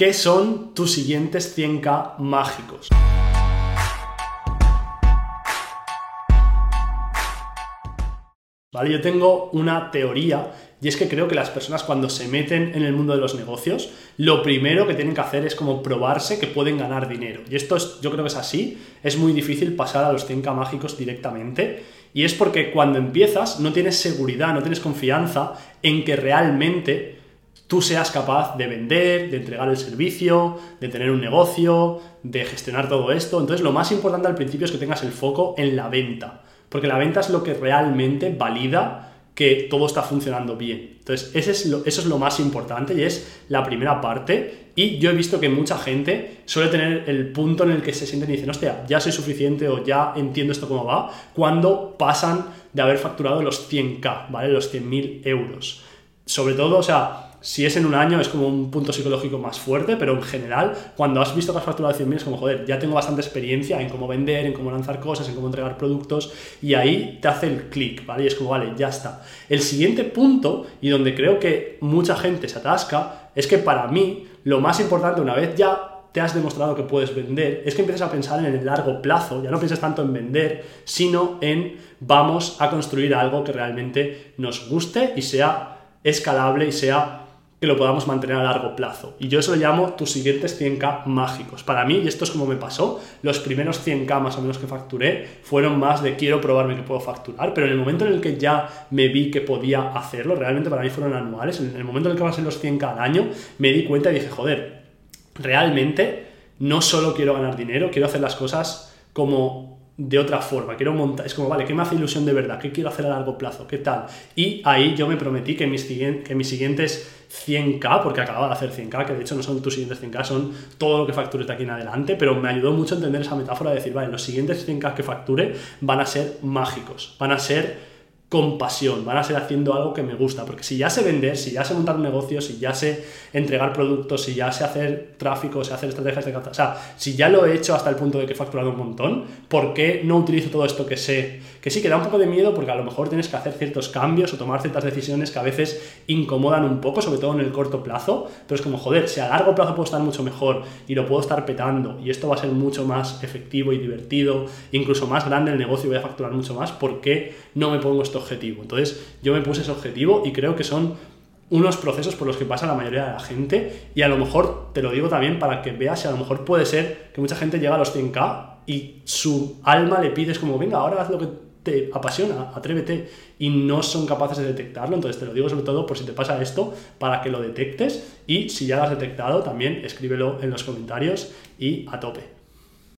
¿qué son tus siguientes 100k mágicos? ¿Vale? Yo tengo una teoría y es que creo que las personas cuando se meten en el mundo de los negocios, lo primero que tienen que hacer es como probarse que pueden ganar dinero. Y esto es, yo creo que es así, es muy difícil pasar a los 100k mágicos directamente. Y es porque cuando empiezas no tienes seguridad, no tienes confianza en que realmente tú seas capaz de vender, de entregar el servicio, de tener un negocio, de gestionar todo esto. Entonces lo más importante al principio es que tengas el foco en la venta, porque la venta es lo que realmente valida que todo está funcionando bien. Entonces, es lo, eso es lo más importante y es la primera parte. Y yo he visto que mucha gente suele tener el punto en el que se sienten y dicen, hostia, ya soy suficiente o ya entiendo esto cómo va, cuando pasan de haber facturado los 100k, ¿vale? Los 100.000 euros. Sobre todo, o sea, si es en un año es como un punto psicológico más fuerte, pero en general, cuando has visto que has facturado 100.000 es como, joder, ya tengo bastante experiencia en cómo vender, en cómo lanzar cosas, en cómo entregar productos, y ahí te hace el clic, ¿vale? Y es como, vale, ya está. El siguiente punto, y donde creo que mucha gente se atasca, es que para mí lo más importante, una vez ya te has demostrado que puedes vender, es que empieces a pensar en el largo plazo, ya no pienses tanto en vender, sino en vamos a construir algo que realmente nos guste y sea escalable y sea que lo podamos mantener a largo plazo. Y yo eso lo llamo tus siguientes 100k mágicos. Para mí, y esto es como me pasó, los primeros 100k más o menos que facturé fueron más de quiero probarme que puedo facturar, pero en el momento en el que ya me vi que podía hacerlo, realmente para mí fueron anuales, en el momento en el que ser los 100k al año, me di cuenta y dije, joder, realmente no solo quiero ganar dinero, quiero hacer las cosas como de otra forma, quiero montar, es como, vale, ¿qué me hace ilusión de verdad? ¿Qué quiero hacer a largo plazo? ¿Qué tal? Y ahí yo me prometí que mis, que mis siguientes 100k, porque acababa de hacer 100k, que de hecho no son tus siguientes 100k, son todo lo que factures de aquí en adelante, pero me ayudó mucho a entender esa metáfora de decir, vale, los siguientes 100k que facture van a ser mágicos, van a ser con pasión, van a ser haciendo algo que me gusta, porque si ya sé vender, si ya sé montar un negocio, si ya sé entregar productos, si ya sé hacer tráfico, sé hacer estrategias de captación, o sea, si ya lo he hecho hasta el punto de que he facturado un montón, ¿por qué no utilizo todo esto que sé? Que sí, que da un poco de miedo porque a lo mejor tienes que hacer ciertos cambios o tomar ciertas decisiones que a veces incomodan un poco, sobre todo en el corto plazo, pero es como, joder, si a largo plazo puedo estar mucho mejor y lo puedo estar petando y esto va a ser mucho más efectivo y divertido, incluso más grande el negocio y voy a facturar mucho más, ¿por qué no me pongo esto objetivo. Entonces yo me puse ese objetivo y creo que son unos procesos por los que pasa la mayoría de la gente y a lo mejor te lo digo también para que veas si a lo mejor puede ser que mucha gente llega a los 100k y su alma le pides como venga ahora haz lo que te apasiona, atrévete y no son capaces de detectarlo, entonces te lo digo sobre todo por si te pasa esto para que lo detectes y si ya lo has detectado también escríbelo en los comentarios y a tope.